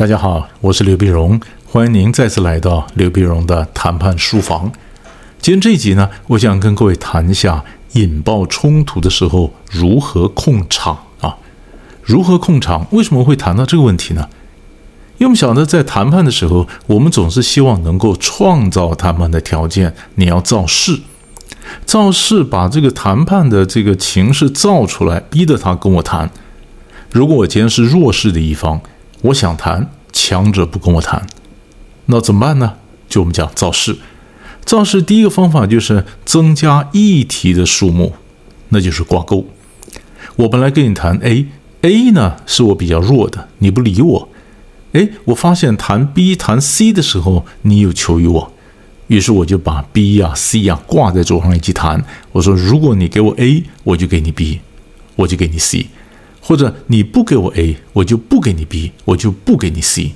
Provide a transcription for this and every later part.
大家好，我是刘碧荣，欢迎您再次来到刘碧荣的谈判书房。今天这一集呢，我想跟各位谈一下引爆冲突的时候如何控场啊？如何控场？为什么会谈到这个问题呢？因为我们晓得，在谈判的时候，我们总是希望能够创造谈判的条件，你要造势，造势把这个谈判的这个情势造出来，逼着他跟我谈。如果我今天是弱势的一方，我想谈，强者不跟我谈，那怎么办呢？就我们讲造势，造势第一个方法就是增加议题的数目，那就是挂钩。我本来跟你谈 A，A 呢是我比较弱的，你不理我。哎，我发现谈 B、谈 C 的时候，你有求于我，于是我就把 B 呀、C 呀挂在桌上一起谈。我说，如果你给我 A，我就给你 B，我就给你 C；或者你不给我 A，我就不给你 B，我就不给你 C，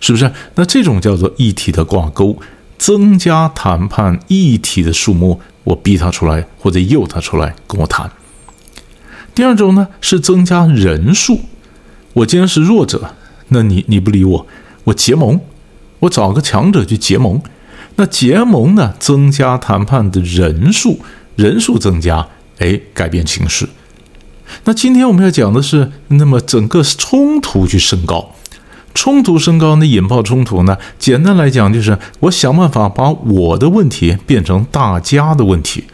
是不是？那这种叫做议题的挂钩，增加谈判议题的数目，我逼他出来或者诱他出来跟我谈。第二种呢是增加人数，我既然是弱者。那你你不理我，我结盟，我找个强者去结盟。那结盟呢，增加谈判的人数，人数增加，哎，改变形势。那今天我们要讲的是，那么整个冲突去升高，冲突升高，那引爆冲突呢？简单来讲，就是我想办法把我的问题变成大家的问题，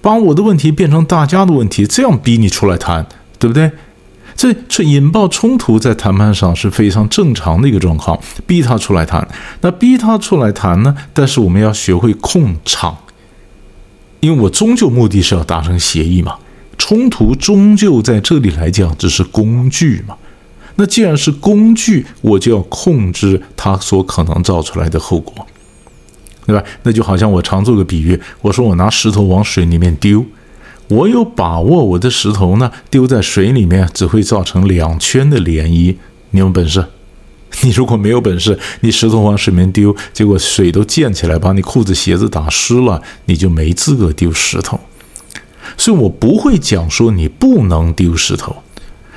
把我的问题变成大家的问题，这样逼你出来谈，对不对？这这引爆冲突在谈判上是非常正常的一个状况，逼他出来谈。那逼他出来谈呢？但是我们要学会控场，因为我终究目的是要达成协议嘛。冲突终究在这里来讲只是工具嘛。那既然是工具，我就要控制它所可能造出来的后果，对吧？那就好像我常做个比喻，我说我拿石头往水里面丢。我有把握，我的石头呢丢在水里面只会造成两圈的涟漪。你有本事？你如果没有本事，你石头往水面丢，结果水都溅起来，把你裤子鞋子打湿了，你就没资格丢石头。所以我不会讲说你不能丢石头，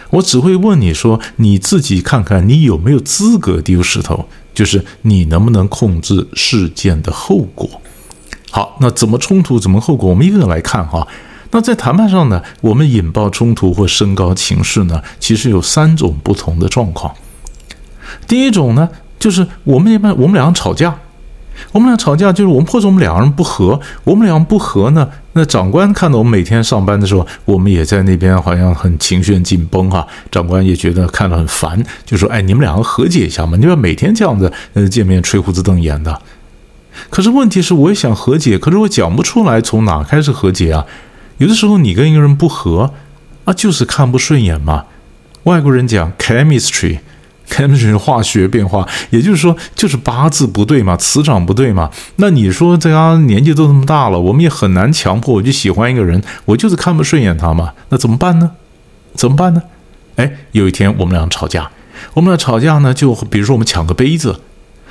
我只会问你说你自己看看你有没有资格丢石头，就是你能不能控制事件的后果。好，那怎么冲突，怎么后果？我们一个个来看哈。那在谈判上呢，我们引爆冲突或升高情势呢，其实有三种不同的状况。第一种呢，就是我们一般我们两个吵架，我们俩吵架就是我们或者我们两个人不和，我们俩不和呢，那长官看到我们每天上班的时候，我们也在那边好像很情绪紧绷哈，长官也觉得看了很烦，就说：“哎，你们两个和解一下嘛，你要每天这样子呃见面吹胡子瞪眼的。”可是问题是，我也想和解，可是我讲不出来从哪开始和解啊。有的时候你跟一个人不合，啊，就是看不顺眼嘛。外国人讲 chemistry chemistry 化学变化，也就是说就是八字不对嘛，磁场不对嘛。那你说这家年纪都这么大了，我们也很难强迫我就喜欢一个人，我就是看不顺眼他嘛。那怎么办呢？怎么办呢？哎，有一天我们俩吵架，我们俩吵架呢，就比如说我们抢个杯子。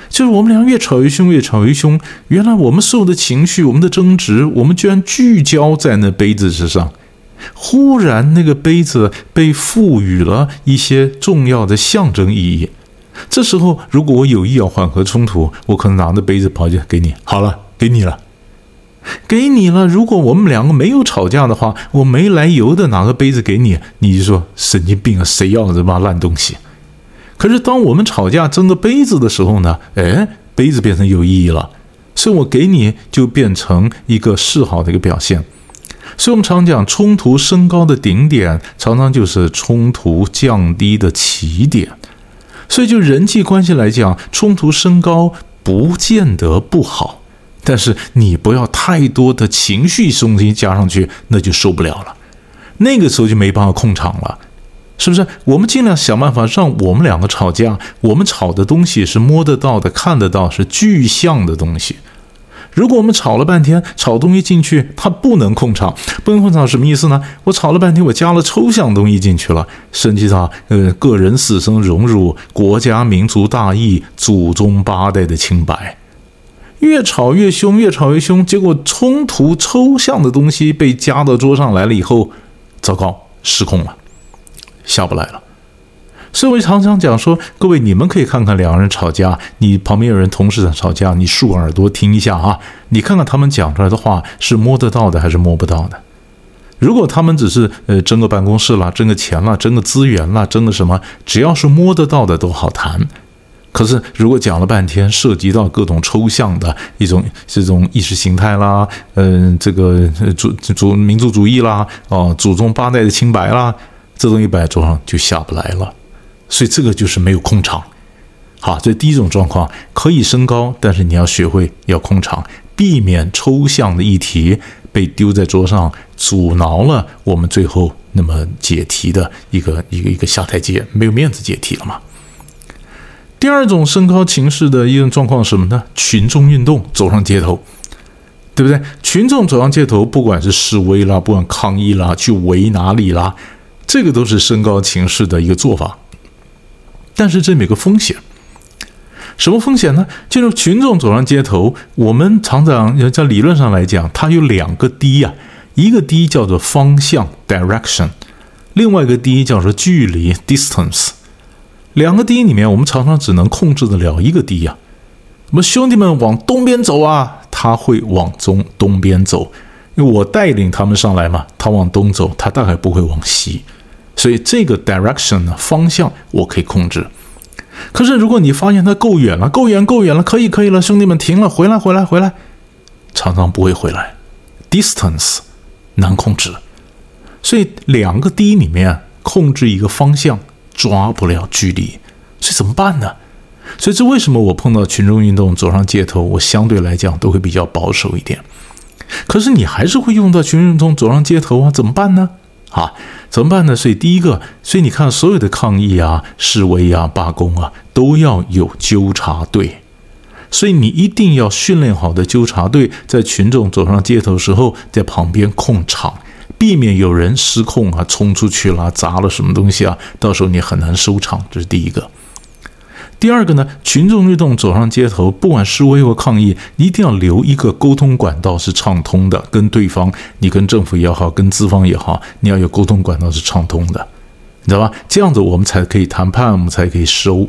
就是我们俩越吵越凶，越吵越凶。原来我们所有的情绪，我们的争执，我们居然聚焦在那杯子之上。忽然，那个杯子被赋予了一些重要的象征意义。这时候，如果我有意要缓和冲突，我可能拿着杯子跑去给你，好了，给你了，给你了。如果我们两个没有吵架的话，我没来由的拿个杯子给你，你就说神经病啊，谁要这帮烂东西？可是，当我们吵架争个杯子的时候呢？哎，杯子变成有意义了，所以我给你就变成一个示好的一个表现。所以我们常讲，冲突升高的顶点，常常就是冲突降低的起点。所以，就人际关系来讲，冲突升高不见得不好，但是你不要太多的情绪中心加上去，那就受不了了。那个时候就没办法控场了。是不是？我们尽量想办法让我们两个吵架，我们吵的东西是摸得到的、看得到、是具象的东西。如果我们吵了半天，吵东西进去，它不能控场，不能控场什么意思呢？我吵了半天，我加了抽象东西进去了，甚至到呃个人死生荣辱、国家民族大义、祖宗八代的清白，越吵越凶，越吵越凶，结果冲突抽象的东西被加到桌上来了以后，糟糕，失控了。下不来了，所以我常常讲说，各位你们可以看看两个人吵架，你旁边有人同时在吵架，你竖耳朵听一下啊，你看看他们讲出来的话是摸得到的还是摸不到的。如果他们只是呃争个办公室啦，争个钱啦，争个资源啦，争个什么，只要是摸得到的都好谈。可是如果讲了半天，涉及到各种抽象的一种这种意识形态啦，嗯，这个主主民族主义啦，哦，祖宗八代的清白啦，这东西摆桌上就下不来了。所以这个就是没有空场。好，这第一种状况可以升高，但是你要学会要空场，避免抽象的议题。被丢在桌上，阻挠了我们最后那么解题的一个一个一个下台阶，没有面子解题了嘛？第二种升高情势的一种状况是什么呢？群众运动走上街头，对不对？群众走上街头，不管是示威啦，不管抗议啦，去围哪里啦，这个都是升高情势的一个做法。但是这里有个风险。什么风险呢？就是群众走上街头，我们常常在理论上来讲，它有两个 D 啊，一个 D 叫做方向 （direction），另外一个 D 叫做距离 （distance）。两个 D 里面，我们常常只能控制得了一个 D 呀。我们兄弟们往东边走啊，他会往中东边走，因为我带领他们上来嘛。他往东走，他大概不会往西，所以这个 direction 呢，方向我可以控制。可是，如果你发现它够远了，够远，够远了，可以，可以了，兄弟们，停了，回来，回来，回来，常常不会回来，distance 难控制，所以两个 D 里面控制一个方向抓不了距离，所以怎么办呢？所以这为什么我碰到群众运动走上街头，我相对来讲都会比较保守一点。可是你还是会用到群众运动走上街头啊，怎么办呢？啊，怎么办呢？所以第一个，所以你看，所有的抗议啊、示威啊、罢工啊，都要有纠察队。所以你一定要训练好的纠察队，在群众走上街头时候，在旁边控场，避免有人失控啊，冲出去了，砸了什么东西啊，到时候你很难收场。这是第一个。第二个呢，群众运动走上街头，不管示威或抗议，一定要留一个沟通管道是畅通的，跟对方，你跟政府也好，跟资方也好，你要有沟通管道是畅通的，你知道吧？这样子我们才可以谈判，我们才可以收。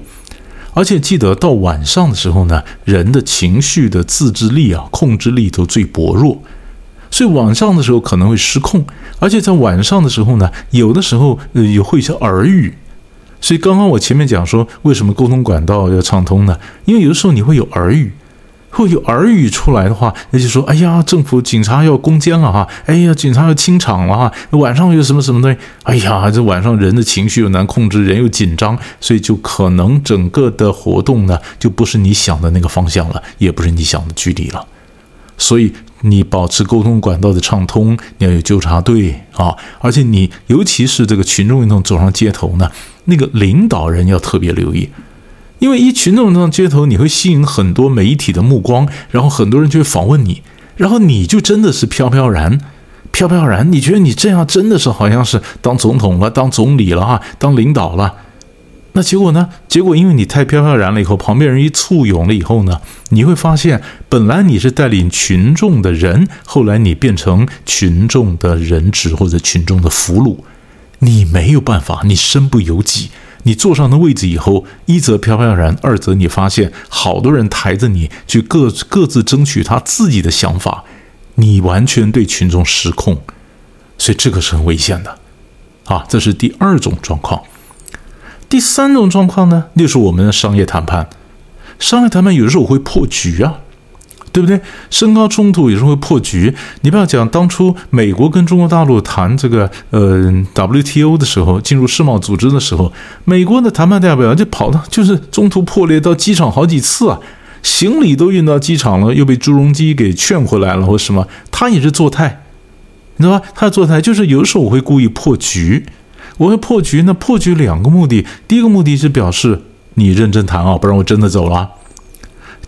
而且记得到晚上的时候呢，人的情绪的自制力啊、控制力都最薄弱，所以晚上的时候可能会失控。而且在晚上的时候呢，有的时候也会一些耳语。所以刚刚我前面讲说，为什么沟通管道要畅通呢？因为有的时候你会有耳语，会有耳语出来的话，那就说：哎呀，政府警察要攻坚了哈！哎呀，警察要清场了哈！晚上有什么什么东西？哎呀，这晚上人的情绪又难控制，人又紧张，所以就可能整个的活动呢，就不是你想的那个方向了，也不是你想的距离了。所以你保持沟通管道的畅通，你要有纠察队啊，而且你尤其是这个群众运动走上街头呢，那个领导人要特别留意，因为一群众上街头，你会吸引很多媒体的目光，然后很多人就会访问你，然后你就真的是飘飘然，飘飘然，你觉得你这样真的是好像是当总统了，当总理了哈，当领导了。那结果呢？结果因为你太飘飘然了，以后旁边人一簇拥了以后呢，你会发现，本来你是带领群众的人，后来你变成群众的人质或者群众的俘虏，你没有办法，你身不由己。你坐上的位置以后，一则飘飘然，二则你发现好多人抬着你去各各自争取他自己的想法，你完全对群众失控，所以这个是很危险的，啊，这是第二种状况。第三种状况呢，就是我们的商业谈判。商业谈判有的时候会破局啊，对不对？升高冲突有时候会破局。你不要讲当初美国跟中国大陆谈这个呃 WTO 的时候，进入世贸组织的时候，美国的谈判代表就跑到就是中途破裂到机场好几次啊，行李都运到机场了，又被朱镕基给劝回来了或什么，他也是做态，你知道吧？他做态就是有的时候我会故意破局。我会破局，那破局两个目的，第一个目的是表示你认真谈啊，不然我真的走了。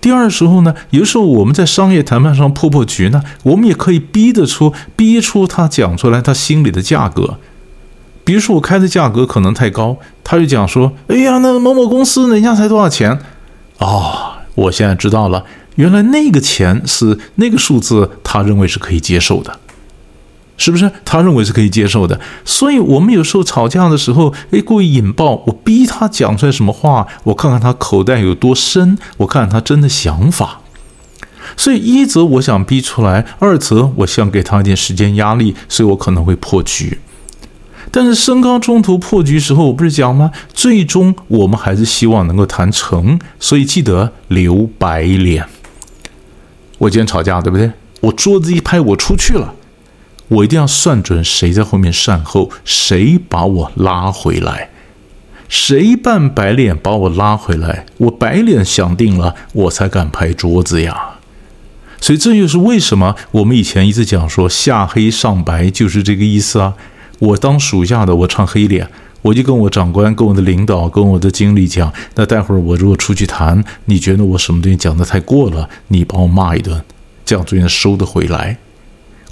第二时候呢，有时候我们在商业谈判上破破局呢，我们也可以逼得出，逼出他讲出来他心里的价格。比如说我开的价格可能太高，他就讲说：“哎呀，那某某公司人家才多少钱？”哦，我现在知道了，原来那个钱是那个数字，他认为是可以接受的。是不是？他认为是可以接受的。所以，我们有时候吵架的时候，诶，故意引爆，我逼他讲出来什么话，我看看他口袋有多深，我看看他真的想法。所以，一则我想逼出来，二则我想给他一点时间压力，所以我可能会破局。但是，升高中途破局时候，我不是讲吗？最终我们还是希望能够谈成，所以记得留白脸。我今天吵架，对不对？我桌子一拍，我出去了。我一定要算准谁在后面善后，谁把我拉回来，谁扮白脸把我拉回来，我白脸想定了，我才敢拍桌子呀。所以这就是为什么我们以前一直讲说下黑上白就是这个意思啊。我当属下的，我唱黑脸，我就跟我长官、跟我的领导、跟我的经理讲，那待会儿我如果出去谈，你觉得我什么东西讲的太过了，你帮我骂一顿，这样最能收得回来。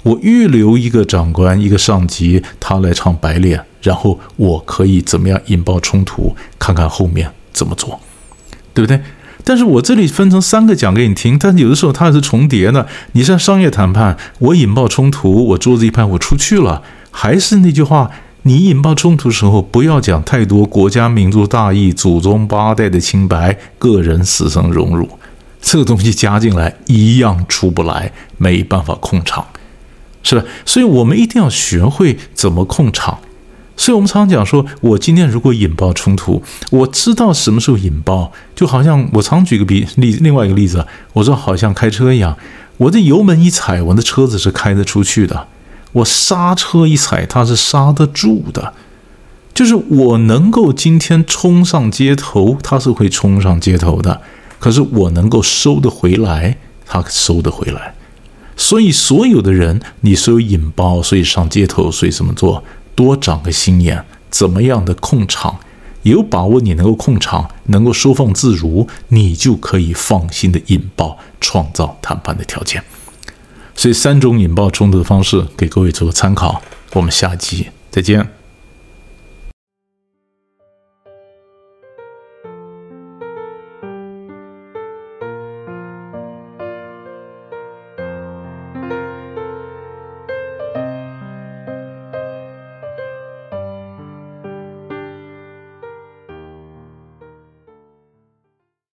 我预留一个长官，一个上级，他来唱白脸，然后我可以怎么样引爆冲突？看看后面怎么做，对不对？但是我这里分成三个讲给你听，但有的时候它是重叠的。你像商业谈判，我引爆冲突，我桌子一拍，我出去了。还是那句话，你引爆冲突的时候，不要讲太多国家民族大义、祖宗八代的清白、个人死生荣辱，这个东西加进来一样出不来，没办法控场。是吧？所以我们一定要学会怎么控场。所以我们常常讲说，我今天如果引爆冲突，我知道什么时候引爆，就好像我常举个比例，另外一个例子，我说好像开车一样，我的油门一踩，我的车子是开得出去的；我刹车一踩，它是刹得住的。就是我能够今天冲上街头，它是会冲上街头的；可是我能够收得回来，它收得回来。所以，所有的人，你所有引爆，所以上街头，所以怎么做？多长个心眼，怎么样的控场？有把握，你能够控场，能够收放自如，你就可以放心的引爆，创造谈判的条件。所以，三种引爆冲突的方式，给各位做个参考。我们下集再见。